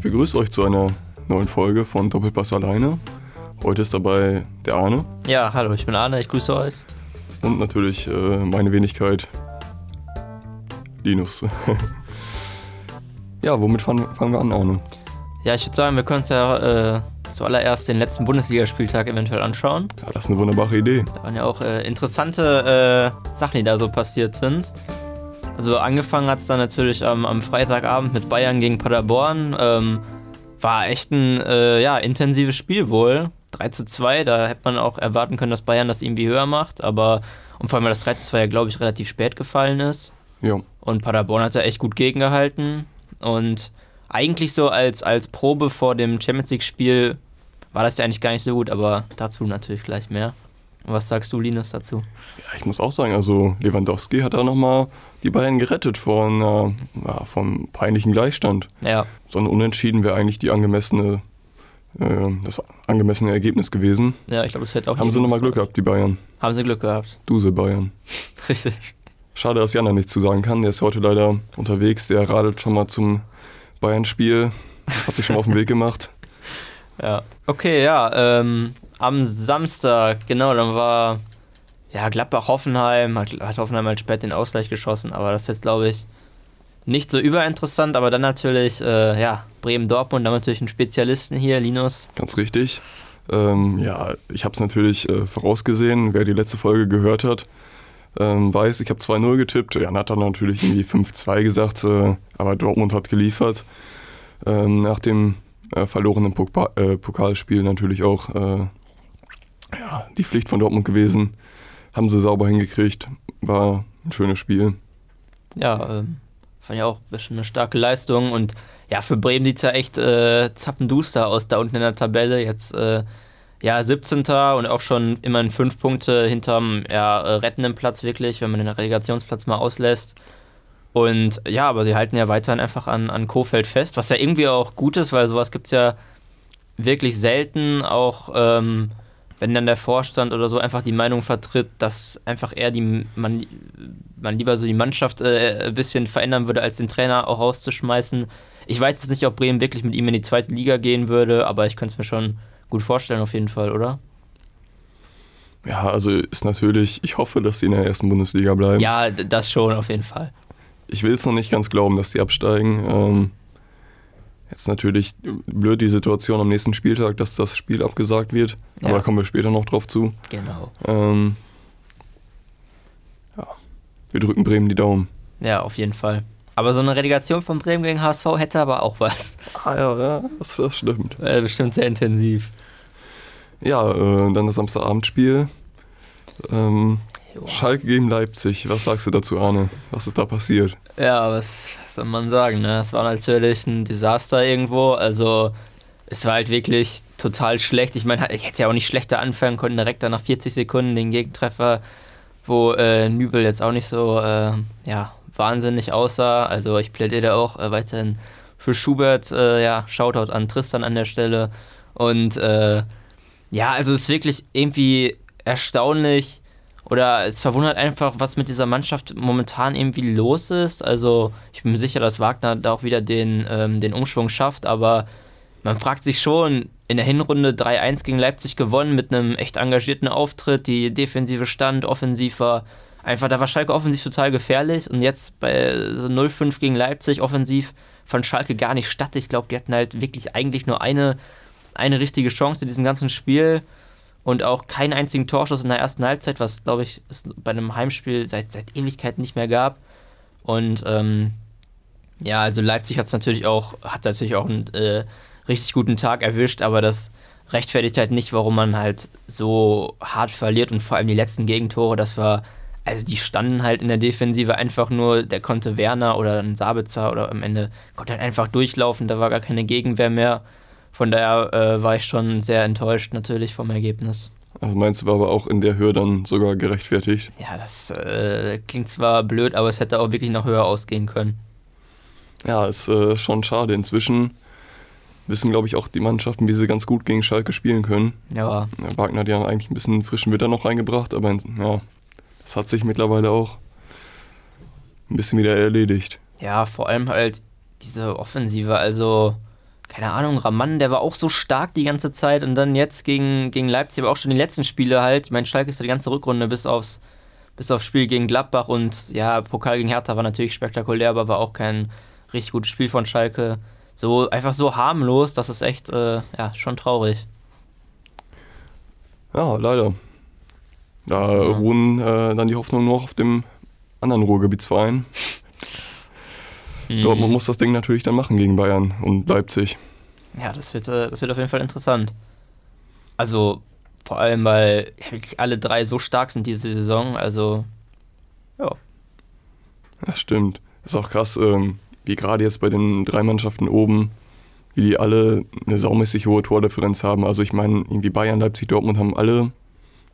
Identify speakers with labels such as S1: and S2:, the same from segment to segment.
S1: ich begrüße euch zu einer neuen Folge von Doppelpass alleine. Heute ist dabei der Arne.
S2: Ja, hallo, ich bin Arne, ich grüße euch.
S1: Und natürlich äh, meine Wenigkeit, Linus. ja, womit fangen, fangen wir an, Arne?
S2: Ja, ich würde sagen, wir können uns ja äh, zuallererst den letzten Bundesligaspieltag eventuell anschauen.
S1: Ja, das ist eine wunderbare Idee.
S2: Da waren ja auch äh, interessante äh, Sachen, die da so passiert sind. Also angefangen hat es dann natürlich am, am, Freitagabend mit Bayern gegen Paderborn. Ähm, war echt ein äh, ja, intensives Spiel wohl. 3 zu 2, da hätte man auch erwarten können, dass Bayern das irgendwie höher macht, aber und vor allem, weil das 3 zu 2 ja, glaube ich, relativ spät gefallen ist.
S1: Ja.
S2: Und Paderborn hat da echt gut gegengehalten. Und eigentlich so als, als Probe vor dem Champions League-Spiel war das ja eigentlich gar nicht so gut, aber dazu natürlich gleich mehr. Was sagst du, Linus, dazu?
S1: Ja, ich muss auch sagen, also Lewandowski hat da nochmal die Bayern gerettet von, äh, ja, vom peinlichen Gleichstand.
S2: Ja.
S1: So ein Unentschieden wäre eigentlich die angemessene, äh, das angemessene Ergebnis gewesen.
S2: Ja, ich glaube, es hätte auch.
S1: Haben sie nochmal Glück gehabt, die Bayern.
S2: Haben sie Glück gehabt.
S1: Duse Bayern.
S2: Richtig.
S1: Schade, dass Jana nichts zu sagen kann. Der ist heute leider unterwegs. Der radelt schon mal zum Bayern-Spiel. Hat sich schon auf den Weg gemacht.
S2: Ja. Okay, ja. Ähm, am Samstag, genau, dann war ja Gladbach-Hoffenheim, hat, hat Hoffenheim halt spät den Ausgleich geschossen, aber das ist jetzt, glaube ich, nicht so überinteressant, aber dann natürlich, äh, ja, Bremen-Dortmund, da natürlich einen Spezialisten hier, Linus.
S1: Ganz richtig. Ähm, ja, ich habe es natürlich äh, vorausgesehen, wer die letzte Folge gehört hat. Ähm, weiß, ich habe 2-0 getippt. Jan hat dann natürlich irgendwie 5-2 gesagt, äh, aber Dortmund hat geliefert. Ähm, nach dem äh, verlorenen Pok äh, Pokalspiel natürlich auch äh, ja, die Pflicht von Dortmund gewesen. Haben sie sauber hingekriegt. War ein schönes Spiel.
S2: Ja, ähm, fand ich auch eine starke Leistung. Und ja, für Bremen sieht es ja echt äh, zappenduster aus da unten in der Tabelle. Jetzt äh, ja 17. und auch schon immerhin fünf Punkte hinterm ja, rettenden Platz wirklich, wenn man den Relegationsplatz mal auslässt. Und ja, aber sie halten ja weiterhin einfach an, an Kofeld fest, was ja irgendwie auch gut ist, weil sowas gibt es ja wirklich selten, auch ähm, wenn dann der Vorstand oder so einfach die Meinung vertritt, dass einfach eher die, man, man lieber so die Mannschaft äh, ein bisschen verändern würde, als den Trainer auch rauszuschmeißen. Ich weiß jetzt nicht, ob Bremen wirklich mit ihm in die zweite Liga gehen würde, aber ich könnte es mir schon gut vorstellen, auf jeden Fall, oder?
S1: Ja, also ist natürlich, ich hoffe, dass sie in der ersten Bundesliga bleiben.
S2: Ja, das schon, auf jeden Fall.
S1: Ich will es noch nicht ganz glauben, dass die absteigen. Ähm, jetzt natürlich blöd die Situation am nächsten Spieltag, dass das Spiel abgesagt wird. Ja. Aber da kommen wir später noch drauf zu.
S2: Genau.
S1: Ähm, ja, wir drücken Bremen die Daumen.
S2: Ja, auf jeden Fall. Aber so eine Relegation von Bremen gegen HSV hätte aber auch was.
S1: Ah ja, ja das, das stimmt.
S2: Äh, bestimmt sehr intensiv.
S1: Ja, äh, dann das Samstagabendspiel. Ähm, Schalke gegen Leipzig. Was sagst du dazu, Arne? Was ist da passiert?
S2: Ja, was soll man sagen? Ne? Es war natürlich ein Desaster irgendwo. Also, es war halt wirklich total schlecht. Ich meine, ich hätte ja auch nicht schlechter anfangen können, direkt dann nach 40 Sekunden den Gegentreffer, wo äh, Nübel jetzt auch nicht so äh, ja, wahnsinnig aussah. Also, ich plädiere auch äh, weiterhin für Schubert. Äh, ja, Shoutout an Tristan an der Stelle. Und äh, ja, also, es ist wirklich irgendwie erstaunlich oder es verwundert einfach, was mit dieser Mannschaft momentan irgendwie los ist. Also ich bin mir sicher, dass Wagner da auch wieder den, ähm, den Umschwung schafft, aber man fragt sich schon, in der Hinrunde 3-1 gegen Leipzig gewonnen mit einem echt engagierten Auftritt, die Defensive stand, offensiv war einfach, da war Schalke offensiv total gefährlich und jetzt bei so 0-5 gegen Leipzig offensiv fand Schalke gar nicht statt. Ich glaube, die hatten halt wirklich eigentlich nur eine, eine richtige Chance in diesem ganzen Spiel und auch keinen einzigen Torschuss in der ersten Halbzeit, was glaube ich es bei einem Heimspiel seit, seit Ewigkeiten nicht mehr gab. Und ähm, ja, also Leipzig hat es natürlich auch, hat natürlich auch einen äh, richtig guten Tag erwischt, aber das rechtfertigt halt nicht, warum man halt so hart verliert und vor allem die letzten Gegentore, das war, also die standen halt in der Defensive einfach nur, der konnte Werner oder ein Sabitzer oder am Ende konnte halt einfach durchlaufen, da war gar keine Gegenwehr mehr. Von daher äh, war ich schon sehr enttäuscht natürlich vom Ergebnis.
S1: Also meinst du, war aber auch in der Höhe dann sogar gerechtfertigt?
S2: Ja, das äh, klingt zwar blöd, aber es hätte auch wirklich noch höher ausgehen können.
S1: Ja, ist äh, schon schade. Inzwischen wissen, glaube ich, auch die Mannschaften, wie sie ganz gut gegen Schalke spielen können.
S2: Ja.
S1: ja Wagner hat ja eigentlich ein bisschen frischen Witter noch reingebracht, aber ja, das hat sich mittlerweile auch ein bisschen wieder erledigt.
S2: Ja, vor allem halt diese Offensive. Also keine Ahnung, Raman, der war auch so stark die ganze Zeit und dann jetzt gegen, gegen Leipzig, aber auch schon die letzten Spiele halt. Mein Schalke ist ja die ganze Rückrunde bis aufs, bis aufs Spiel gegen Gladbach und ja, Pokal gegen Hertha war natürlich spektakulär, aber war auch kein richtig gutes Spiel von Schalke. So einfach so harmlos, das ist echt, äh, ja, schon traurig.
S1: Ja, leider. Da ruhen äh, dann die Hoffnung nur auf dem anderen Ruhrgebietsverein. Mhm. Dortmund muss das Ding natürlich dann machen gegen Bayern und Leipzig.
S2: Ja, das wird, äh, das wird auf jeden Fall interessant. Also vor allem, weil ja, wirklich alle drei so stark sind diese Saison. Also, ja.
S1: Das stimmt. ist auch krass, ähm, wie gerade jetzt bei den drei Mannschaften oben, wie die alle eine saumäßig hohe Tordifferenz haben. Also ich meine, irgendwie Bayern, Leipzig, Dortmund haben alle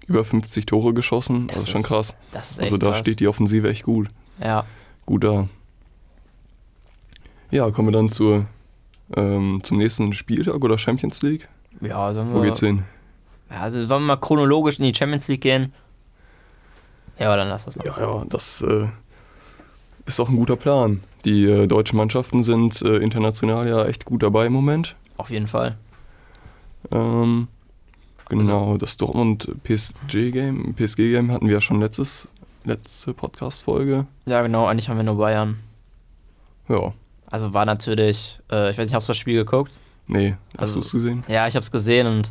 S1: über 50 Tore geschossen. Das, das ist schon krass.
S2: Das ist
S1: also da
S2: krass.
S1: steht die Offensive echt gut.
S2: Ja.
S1: Gut da. Ja, kommen wir dann zur, ähm, zum nächsten Spieltag oder Champions League?
S2: Ja, sollen
S1: wir. Wo geht's hin?
S2: Ja, also wollen wir mal chronologisch in die Champions League gehen? Ja, dann lass das mal.
S1: Ja, ja, das äh, ist doch ein guter Plan. Die äh, deutschen Mannschaften sind äh, international ja echt gut dabei im Moment.
S2: Auf jeden Fall.
S1: Ähm, genau, also, das Dortmund-PSG-Game PSG-Game hatten wir ja schon letztes, letzte Podcast-Folge.
S2: Ja, genau, eigentlich haben wir nur Bayern.
S1: Ja.
S2: Also war natürlich, äh, ich weiß nicht, hast du das Spiel geguckt?
S1: Nee, hast also, du es gesehen?
S2: Ja, ich habe es gesehen und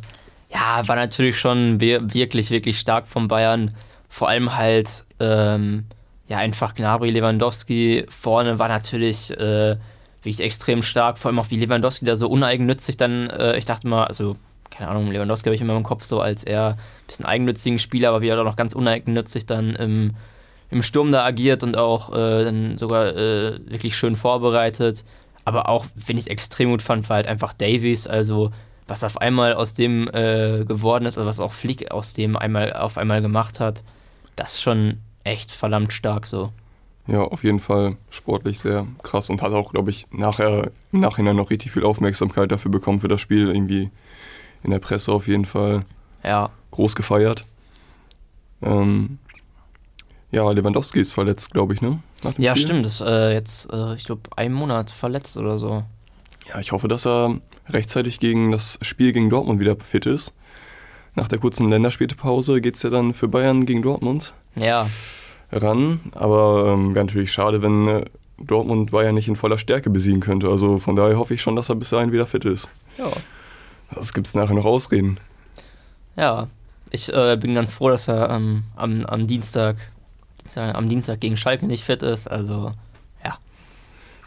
S2: ja, war natürlich schon wirklich, wirklich stark von Bayern. Vor allem halt, ähm, ja, einfach Gnabry, Lewandowski vorne war natürlich äh, wirklich extrem stark. Vor allem auch wie Lewandowski da so uneigennützig dann, äh, ich dachte mal, also, keine Ahnung, Lewandowski habe ich immer im Kopf so als eher ein bisschen eigennützigen Spieler, aber wie er da noch ganz uneigennützig dann im im Sturm da agiert und auch äh, dann sogar äh, wirklich schön vorbereitet. Aber auch, wenn ich extrem gut fand, war halt einfach Davies, also was auf einmal aus dem äh, geworden ist, oder was auch Flick aus dem einmal auf einmal gemacht hat, das ist schon echt verdammt stark so.
S1: Ja, auf jeden Fall sportlich sehr krass und hat auch, glaube ich, nachher im Nachhinein noch richtig viel Aufmerksamkeit dafür bekommen für das Spiel. Irgendwie in der Presse auf jeden Fall
S2: ja.
S1: groß gefeiert. Ähm, ja, Lewandowski ist verletzt, glaube ich, ne?
S2: ja, Spiel. stimmt. Das ist äh, jetzt, äh, ich glaube, einen Monat verletzt oder so.
S1: Ja, ich hoffe, dass er rechtzeitig gegen das Spiel gegen Dortmund wieder fit ist. Nach der kurzen Länderspielpause geht es ja dann für Bayern gegen Dortmund
S2: ja.
S1: ran. Aber ähm, wäre natürlich schade, wenn äh, Dortmund Bayern nicht in voller Stärke besiegen könnte. Also von daher hoffe ich schon, dass er bis dahin wieder fit ist.
S2: Ja.
S1: Das gibt es nachher noch Ausreden.
S2: Ja, ich äh, bin ganz froh, dass er ähm, am, am Dienstag am Dienstag gegen Schalke nicht fit ist. Also, ja.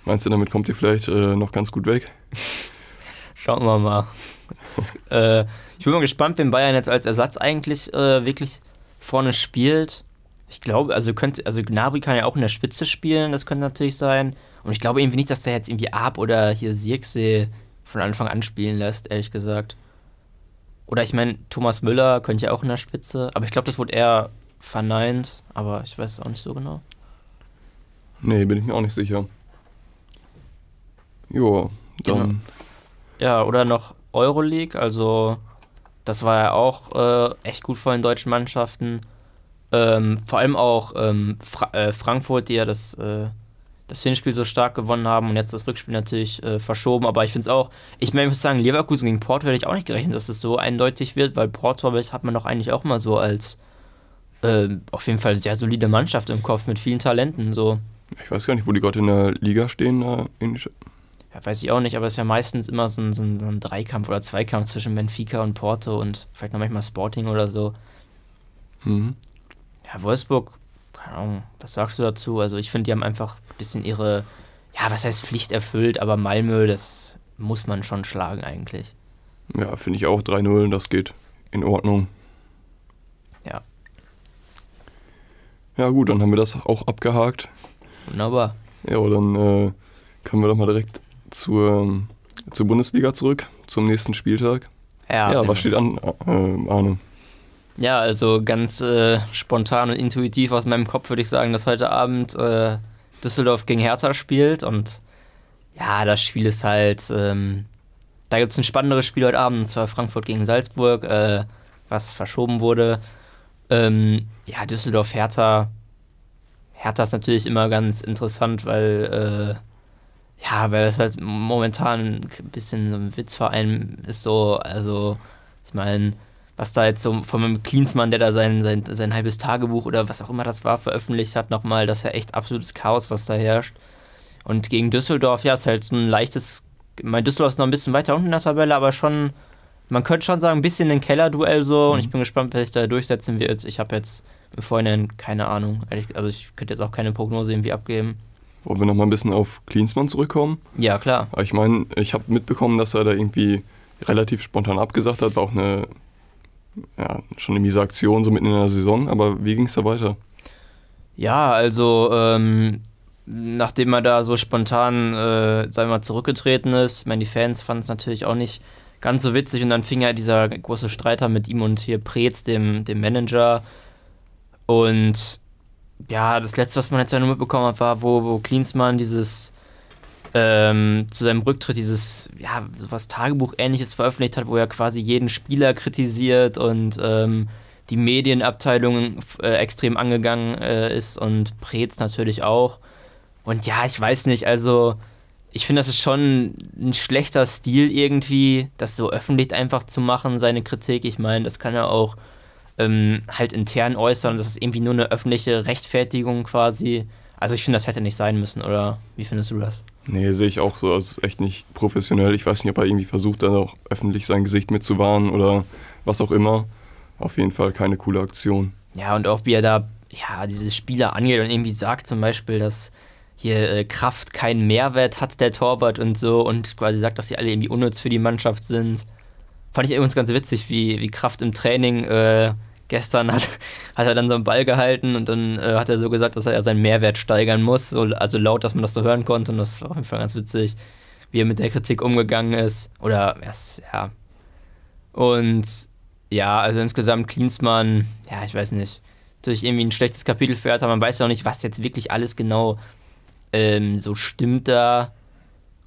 S1: Meinst du, damit kommt ihr vielleicht äh, noch ganz gut weg?
S2: Schauen wir mal. Jetzt, äh, ich bin mal gespannt, wenn Bayern jetzt als Ersatz eigentlich äh, wirklich vorne spielt. Ich glaube, also könnte, also Gnabry kann ja auch in der Spitze spielen, das könnte natürlich sein. Und ich glaube irgendwie nicht, dass der jetzt irgendwie Ab oder hier Sirksee von Anfang an spielen lässt, ehrlich gesagt. Oder ich meine, Thomas Müller könnte ja auch in der Spitze, aber ich glaube, das wurde eher verneint, aber ich weiß es auch nicht so genau.
S1: Nee, bin ich mir auch nicht sicher. Jo, dann. Genau.
S2: Ja, oder noch Euroleague, also das war ja auch äh, echt gut vor den deutschen Mannschaften. Ähm, vor allem auch ähm, Fra äh, Frankfurt, die ja das, äh, das Hinspiel so stark gewonnen haben und jetzt das Rückspiel natürlich äh, verschoben. Aber ich finde es auch, ich, mein, ich muss sagen, Leverkusen gegen Porto hätte ich auch nicht gerechnet, dass das so eindeutig wird, weil Porto hat man doch eigentlich auch mal so als äh, auf jeden Fall sehr solide Mannschaft im Kopf mit vielen Talenten. So.
S1: Ich weiß gar nicht, wo die gerade in der Liga stehen. Äh,
S2: ja, weiß ich auch nicht, aber es ist ja meistens immer so ein, so, ein, so ein, Dreikampf oder Zweikampf zwischen Benfica und Porto und vielleicht noch manchmal Sporting oder so.
S1: Mhm.
S2: Ja, Wolfsburg, keine Ahnung, was sagst du dazu? Also ich finde, die haben einfach ein bisschen ihre, ja, was heißt Pflicht erfüllt, aber Malmö, das muss man schon schlagen eigentlich.
S1: Ja, finde ich auch 3-0, das geht in Ordnung.
S2: Ja.
S1: Ja gut, dann haben wir das auch abgehakt.
S2: Wunderbar.
S1: Ja, dann äh, können wir doch mal direkt zur, zur Bundesliga zurück, zum nächsten Spieltag.
S2: Ja,
S1: ja was steht an, äh, Arne?
S2: Ja, also ganz äh, spontan und intuitiv aus meinem Kopf würde ich sagen, dass heute Abend äh, Düsseldorf gegen Hertha spielt und ja, das Spiel ist halt, ähm, da gibt es ein spannenderes Spiel heute Abend, und zwar Frankfurt gegen Salzburg, äh, was verschoben wurde. Ähm, ja, Düsseldorf-Hertha. Hertha ist natürlich immer ganz interessant, weil Ja, weil das halt momentan ein bisschen so ein Witzverein ist so, also ich meine, was da jetzt so von einem Klinsmann, der da sein, sein, sein halbes Tagebuch oder was auch immer das war, veröffentlicht hat, nochmal, dass ja echt absolutes Chaos, was da herrscht. Und gegen Düsseldorf, ja, ist halt so ein leichtes, mein Düsseldorf ist noch ein bisschen weiter unten in der Tabelle, aber schon, man könnte schon sagen, ein bisschen ein Kellerduell so mhm. und ich bin gespannt, wer sich da durchsetzen wird. Ich habe jetzt im Vorhinein keine Ahnung, also ich könnte jetzt auch keine Prognose irgendwie abgeben.
S1: Wollen wir nochmal ein bisschen auf Klinsmann zurückkommen?
S2: Ja, klar.
S1: Ich meine, ich habe mitbekommen, dass er da irgendwie relativ spontan abgesagt hat, war auch eine, ja, schon eine miese Aktion so mitten in der Saison, aber wie ging es da weiter?
S2: Ja, also ähm, nachdem er da so spontan, äh, sagen wir mal, zurückgetreten ist, ich meine, die Fans fanden es natürlich auch nicht ganz so witzig und dann fing ja dieser große Streiter mit ihm und hier Preetz, dem, dem Manager. Und ja, das letzte, was man jetzt ja nur mitbekommen hat, war, wo, wo Klinsmann dieses ähm, zu seinem Rücktritt dieses, ja, sowas Tagebuch-ähnliches veröffentlicht hat, wo er quasi jeden Spieler kritisiert und ähm, die Medienabteilung äh, extrem angegangen äh, ist und Preetz natürlich auch. Und ja, ich weiß nicht, also ich finde, das ist schon ein schlechter Stil irgendwie, das so öffentlich einfach zu machen, seine Kritik. Ich meine, das kann er auch ähm, halt intern äußern. Das ist irgendwie nur eine öffentliche Rechtfertigung quasi. Also ich finde, das hätte nicht sein müssen, oder wie findest du das?
S1: Nee, sehe ich auch so. Das ist echt nicht professionell. Ich weiß nicht, ob er irgendwie versucht, dann auch öffentlich sein Gesicht mitzuwahren oder was auch immer. Auf jeden Fall keine coole Aktion.
S2: Ja, und auch wie er da ja, diese Spieler angeht und irgendwie sagt zum Beispiel, dass hier äh, Kraft keinen Mehrwert hat, der Torwart und so, und quasi sagt, dass sie alle irgendwie unnütz für die Mannschaft sind. Fand ich übrigens ganz witzig, wie, wie Kraft im Training äh, gestern hat, hat er dann so einen Ball gehalten und dann äh, hat er so gesagt, dass er seinen Mehrwert steigern muss, so, also laut, dass man das so hören konnte und das war auf jeden Fall ganz witzig, wie er mit der Kritik umgegangen ist oder ja. Und ja, also insgesamt Klinsmann, ja, ich weiß nicht, durch irgendwie ein schlechtes Kapitel fährt, aber man weiß ja auch nicht, was jetzt wirklich alles genau ähm, so stimmt da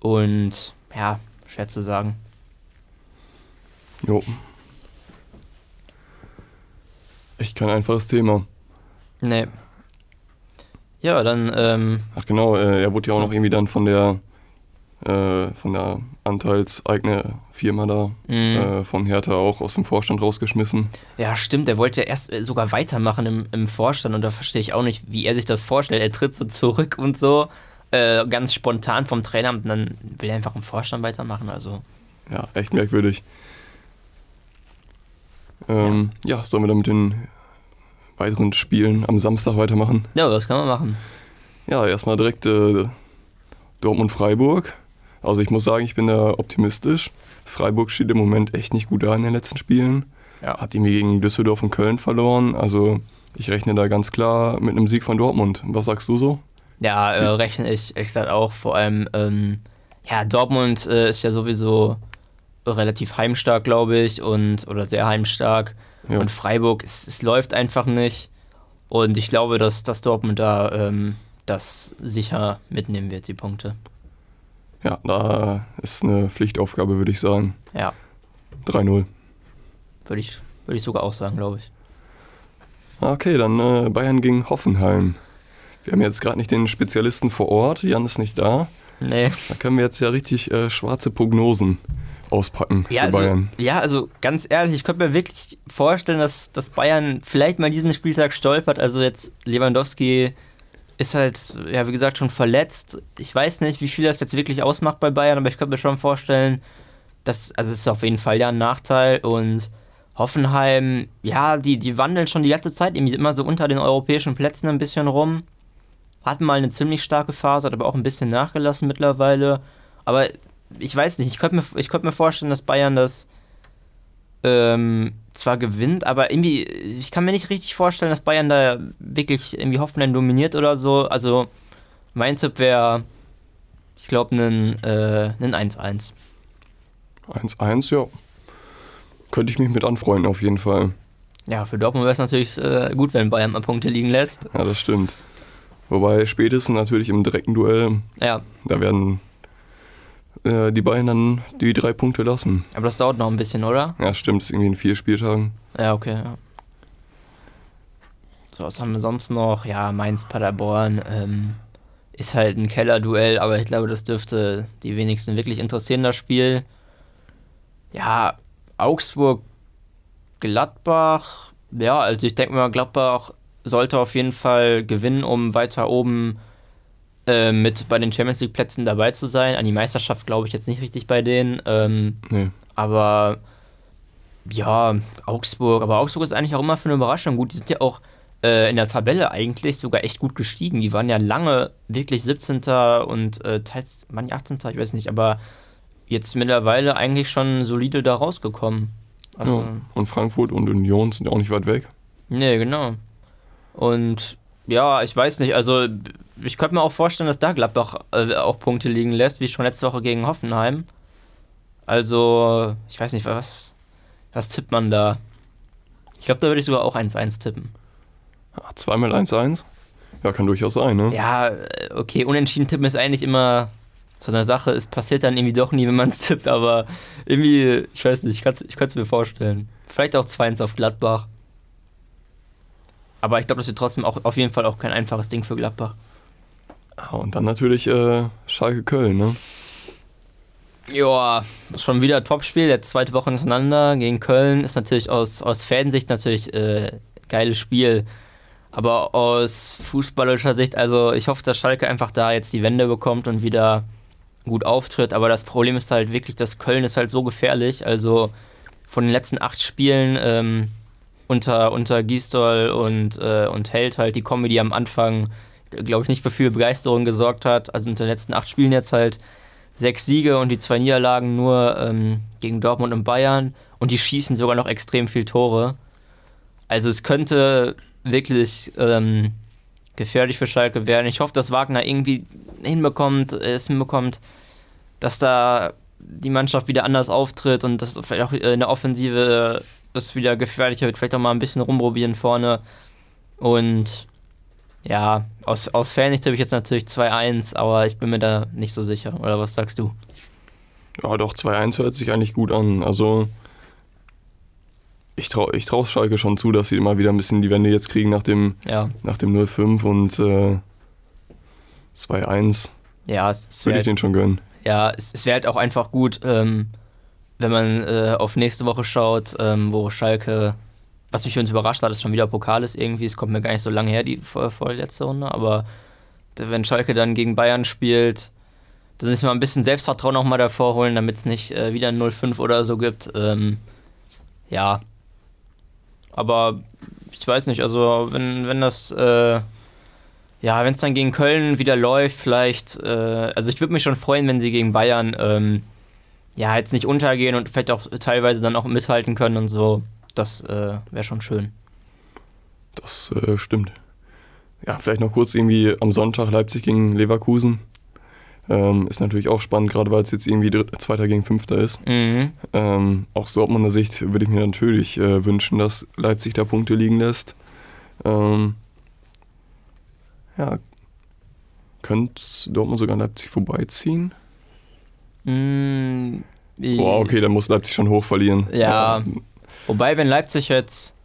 S2: und ja, schwer zu sagen.
S1: Jo, Echt kein einfaches Thema.
S2: Nee. Ja, dann. Ähm,
S1: Ach genau, äh, er wurde ja auch so. noch irgendwie dann von der äh, von der anteilseigene Firma da mhm. äh, von Hertha auch aus dem Vorstand rausgeschmissen.
S2: Ja, stimmt. Er wollte ja erst äh, sogar weitermachen im, im Vorstand und da verstehe ich auch nicht, wie er sich das vorstellt. Er tritt so zurück und so äh, ganz spontan vom Trainer und dann will er einfach im Vorstand weitermachen. Also.
S1: Ja, echt merkwürdig. Ähm, ja. ja, sollen wir dann mit den weiteren Spielen am Samstag weitermachen?
S2: Ja, das kann man machen.
S1: Ja, erstmal direkt äh, Dortmund-Freiburg. Also ich muss sagen, ich bin da optimistisch. Freiburg steht im Moment echt nicht gut da in den letzten Spielen. Ja. Hat irgendwie gegen Düsseldorf und Köln verloren. Also ich rechne da ganz klar mit einem Sieg von Dortmund. Was sagst du so?
S2: Ja, äh, rechne ich ehrlich gesagt auch. Vor allem, ähm, ja, Dortmund äh, ist ja sowieso relativ heimstark, glaube ich, und oder sehr heimstark. Ja. Und Freiburg, es, es, läuft einfach nicht. Und ich glaube, dass, dass Dortmund da ähm, das sicher mitnehmen wird, die Punkte.
S1: Ja, da ist eine Pflichtaufgabe, würde ich sagen.
S2: Ja.
S1: 3-0.
S2: Würde ich, würd ich sogar auch sagen, glaube ich.
S1: Okay, dann äh, Bayern gegen Hoffenheim. Wir haben jetzt gerade nicht den Spezialisten vor Ort, Jan ist nicht da.
S2: Nee.
S1: Da können wir jetzt ja richtig äh, schwarze Prognosen auspacken
S2: ja, für
S1: also, Bayern.
S2: Ja, also ganz ehrlich, ich könnte mir wirklich vorstellen, dass, dass Bayern vielleicht mal diesen Spieltag stolpert. Also jetzt Lewandowski ist halt, ja, wie gesagt, schon verletzt. Ich weiß nicht, wie viel das jetzt wirklich ausmacht bei Bayern, aber ich könnte mir schon vorstellen, dass, also es ist auf jeden Fall ja ein Nachteil und Hoffenheim, ja, die, die wandeln schon die letzte Zeit irgendwie immer so unter den europäischen Plätzen ein bisschen rum. Hatten mal eine ziemlich starke Phase, hat aber auch ein bisschen nachgelassen mittlerweile. Aber ich weiß nicht, ich könnte mir, könnt mir vorstellen, dass Bayern das ähm, zwar gewinnt, aber irgendwie, ich kann mir nicht richtig vorstellen, dass Bayern da wirklich irgendwie Hoffenheim dominiert oder so. Also mein Tipp wäre, ich glaube, ein äh, 1-1.
S1: 1-1, ja. Könnte ich mich mit anfreunden, auf jeden Fall.
S2: Ja, für Dortmund wäre es natürlich äh, gut, wenn Bayern mal Punkte liegen lässt.
S1: Ja, das stimmt. Wobei spätestens natürlich im direkten Duell,
S2: ja.
S1: da werden äh, die Bayern dann die drei Punkte lassen.
S2: Aber das dauert noch ein bisschen, oder?
S1: Ja, stimmt. Das ist irgendwie in vier Spieltagen.
S2: Ja, okay. Ja. So, was haben wir sonst noch? Ja, Mainz, Paderborn. Ähm, ist halt ein Kellerduell, aber ich glaube, das dürfte die wenigsten wirklich interessieren, das Spiel. Ja, Augsburg, Gladbach, ja, also ich denke mal, Gladbach sollte auf jeden Fall gewinnen, um weiter oben äh, mit bei den Champions League Plätzen dabei zu sein. An die Meisterschaft glaube ich jetzt nicht richtig bei denen. Ähm, nee. Aber ja, Augsburg, aber Augsburg ist eigentlich auch immer für eine Überraschung gut. Die sind ja auch äh, in der Tabelle eigentlich sogar echt gut gestiegen. Die waren ja lange wirklich 17. und äh, teils, waren die 18. Ich weiß nicht, aber jetzt mittlerweile eigentlich schon solide da rausgekommen.
S1: Also, ja, und Frankfurt und Union sind auch nicht weit weg.
S2: Nee, genau. Und ja, ich weiß nicht, also ich könnte mir auch vorstellen, dass da Gladbach äh, auch Punkte liegen lässt, wie schon letzte Woche gegen Hoffenheim. Also, ich weiß nicht, was, was tippt man da? Ich glaube, da würde ich sogar auch 1-1 tippen.
S1: Ach, zweimal 1-1? Ja, kann durchaus sein, ne?
S2: Ja, okay, unentschieden tippen ist eigentlich immer so eine Sache. Es passiert dann irgendwie doch nie, wenn man es tippt, aber irgendwie, ich weiß nicht, ich kann es mir vorstellen. Vielleicht auch 2-1 auf Gladbach. Aber ich glaube, das wird trotzdem auch auf jeden Fall auch kein einfaches Ding für Gladbach.
S1: Und dann natürlich äh, Schalke Köln, ne?
S2: Ja, schon wieder Topspiel, jetzt zweite Woche hintereinander gegen Köln. Ist natürlich aus, aus Fansicht natürlich äh, geiles Spiel. Aber aus fußballischer Sicht, also ich hoffe, dass Schalke einfach da jetzt die Wende bekommt und wieder gut auftritt. Aber das Problem ist halt wirklich, dass Köln ist halt so gefährlich. Also von den letzten acht Spielen ähm, unter, unter Gisdol und, äh, und Held halt die Comedy am Anfang, glaube ich, nicht für viel Begeisterung gesorgt hat. Also unter den letzten acht Spielen jetzt halt sechs Siege und die zwei Niederlagen nur ähm, gegen Dortmund und Bayern. Und die schießen sogar noch extrem viel Tore. Also es könnte wirklich ähm, gefährlich für Schalke werden. Ich hoffe, dass Wagner irgendwie hinbekommt, es hinbekommt, dass da die Mannschaft wieder anders auftritt und dass vielleicht auch in der Offensive es wieder gefährlicher wird. Vielleicht auch mal ein bisschen rumprobieren vorne. Und ja, aus, aus Fansicht habe ich jetzt natürlich 2-1, aber ich bin mir da nicht so sicher. Oder was sagst du?
S1: Ja, doch, 2-1 hört sich eigentlich gut an. Also, ich traue ich trau Schalke schon zu, dass sie immer wieder ein bisschen die Wende jetzt kriegen nach dem, ja. nach dem 0-5 und äh, 2-1.
S2: Ja, es
S1: würde ich den schon gönnen.
S2: Ja, es, es wäre halt auch einfach gut, ähm, wenn man äh, auf nächste Woche schaut, ähm, wo Schalke, was mich übrigens überrascht hat, ist schon wieder Pokal ist irgendwie, es kommt mir gar nicht so lange her, die vorletzte Runde, aber wenn Schalke dann gegen Bayern spielt, dann ist mal ein bisschen Selbstvertrauen noch mal davor holen, damit es nicht äh, wieder ein 0-5 oder so gibt. Ähm, ja. Aber ich weiß nicht, also wenn, wenn das, äh, ja, wenn es dann gegen Köln wieder läuft, vielleicht, äh, also ich würde mich schon freuen, wenn sie gegen Bayern ähm, ja, jetzt nicht untergehen und vielleicht auch teilweise dann auch mithalten können und so. Das äh, wäre schon schön.
S1: Das äh, stimmt. Ja, vielleicht noch kurz irgendwie am Sonntag Leipzig gegen Leverkusen. Ähm, ist natürlich auch spannend, gerade weil es jetzt irgendwie Zweiter gegen Fünfter ist. Mhm. Ähm, aus Dortmunder Sicht würde ich mir natürlich äh, wünschen, dass Leipzig da Punkte liegen lässt. Ähm, ja, könnte Dortmund sogar Leipzig vorbeiziehen? Mm, Boah, okay, dann muss Leipzig schon hoch verlieren.
S2: Ja. Wobei, wenn Leipzig jetzt,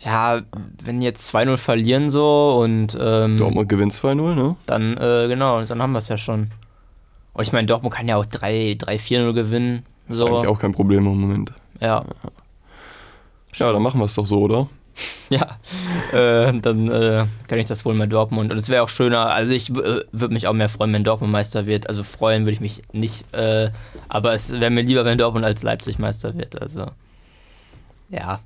S2: ja, wenn jetzt 2-0 verlieren so und. Ähm,
S1: Dortmund gewinnt 2-0, ne?
S2: Dann, äh, genau, dann haben wir es ja schon. Und ich meine, Dortmund kann ja auch 3-4-0 gewinnen.
S1: So. Ist eigentlich auch kein Problem im Moment.
S2: Ja.
S1: Ja, dann machen wir es doch so, oder?
S2: Ja, äh, dann äh, kann ich das wohl mit Dortmund. Und es wäre auch schöner, also ich äh, würde mich auch mehr freuen, wenn Dortmund Meister wird. Also freuen würde ich mich nicht, äh, aber es wäre mir lieber, wenn Dortmund als Leipzig Meister wird. Also, ja.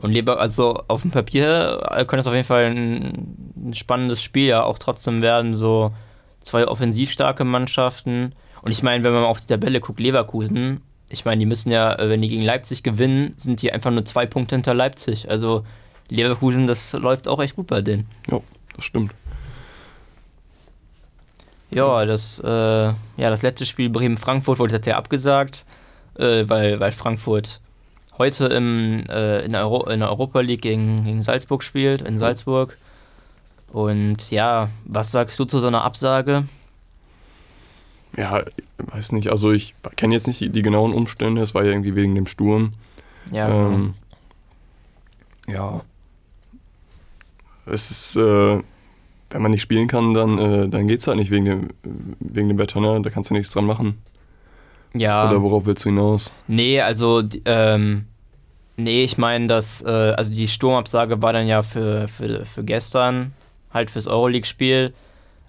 S2: Und lieber, also auf dem Papier äh, könnte es auf jeden Fall ein, ein spannendes Spiel ja auch trotzdem werden. So zwei offensivstarke Mannschaften. Und ich meine, wenn man auf die Tabelle guckt, Leverkusen, ich meine, die müssen ja, äh, wenn die gegen Leipzig gewinnen, sind die einfach nur zwei Punkte hinter Leipzig. Also Leverkusen, das läuft auch echt gut bei denen.
S1: Ja, das stimmt.
S2: Ja, das, äh, ja, das letzte Spiel Bremen-Frankfurt wurde jetzt ja abgesagt, äh, weil, weil Frankfurt heute im, äh, in, der Euro in der Europa League gegen, gegen Salzburg spielt, in Salzburg. Und ja, was sagst du zu so einer Absage?
S1: Ja, weiß nicht, also ich kenne jetzt nicht die, die, genauen Umstände, es war ja irgendwie wegen dem Sturm.
S2: Ja. Ähm,
S1: ja, es ist, äh, wenn man nicht spielen kann, dann, äh, dann geht es halt nicht wegen dem, wegen dem Wetter, ne? Da kannst du nichts dran machen.
S2: Ja.
S1: Oder worauf willst du hinaus?
S2: Nee, also, ähm, nee, ich meine, dass, äh, also die Sturmabsage war dann ja für, für, für gestern, halt fürs Euroleague-Spiel.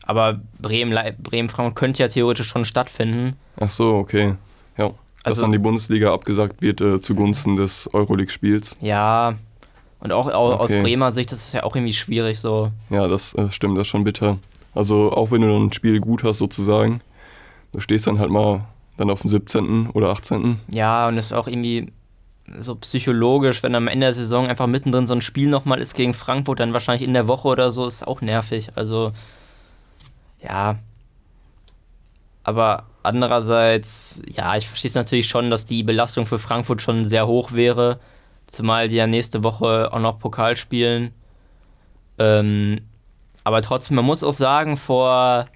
S2: Aber Bremen, Bremen Frankfurt könnte ja theoretisch schon stattfinden.
S1: Ach so, okay. Ja. Dass
S2: Also-
S1: dann die Bundesliga abgesagt wird äh, zugunsten des Euroleague-Spiels.
S2: Ja. Und auch au- aus
S1: Okay.
S2: Bremer Sicht ist es ja auch irgendwie schwierig so.
S1: Ja, das äh, stimmt, das ist schon bitter. Also auch wenn du dann ein Spiel gut hast sozusagen, du stehst dann halt mal dann auf dem 17. oder 18.
S2: Ja, und es ist auch irgendwie so psychologisch, wenn am Ende der Saison einfach mittendrin so ein Spiel nochmal ist gegen Frankfurt, dann wahrscheinlich in der Woche oder so, ist auch nervig. Also, ja. Aber andererseits, ja, ich verstehe es natürlich schon, dass die Belastung für Frankfurt schon sehr hoch wäre. Zumal die ja nächste Woche auch noch Pokal spielen. Ähm, aber trotzdem, man muss auch sagen, vor,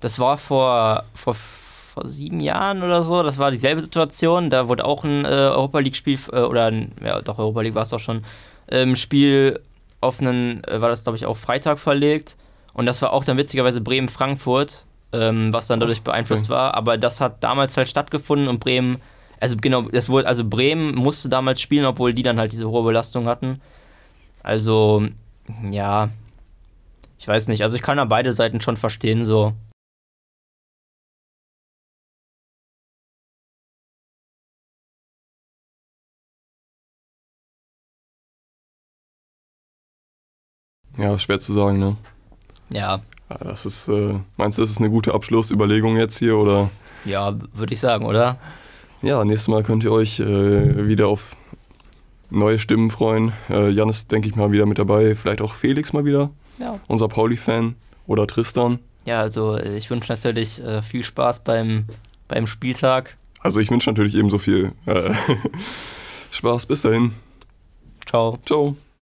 S2: das war vor, vor, vor sieben Jahren oder so, das war dieselbe Situation. Da wurde auch ein äh, Europa League-Spiel, äh, oder ein, ja, doch, Europa League war es auch schon, ähm, Spiel auf einen, äh, war das glaube ich auch Freitag verlegt. Und das war auch dann witzigerweise Bremen-Frankfurt, ähm, was dann dadurch beeinflusst war. Aber das hat damals halt stattgefunden und Bremen, also genau, das wurde, also Bremen musste damals spielen, obwohl die dann halt diese hohe Belastung hatten. Also, ja, ich weiß nicht. Also ich kann da beide Seiten schon verstehen, so.
S1: Ja, schwer zu sagen, ne?
S2: Ja,
S1: Ja, das ist, äh, meinst du, das ist eine gute Abschlussüberlegung jetzt hier oder?
S2: ja, würde ich sagen, oder?
S1: Ja, nächstes Mal könnt ihr euch äh, wieder auf neue Stimmen freuen. Äh, Jan ist, denke ich mal, wieder mit dabei. Vielleicht auch Felix mal wieder,
S2: Ja.
S1: unser Pauli-Fan. Oder Tristan.
S2: Ja, also äh, ich wünsche natürlich äh, viel Spaß beim, beim Spieltag.
S1: Also ich wünsche natürlich ebenso viel äh, Spaß. Bis dahin.
S2: Ciao.
S1: Ciao.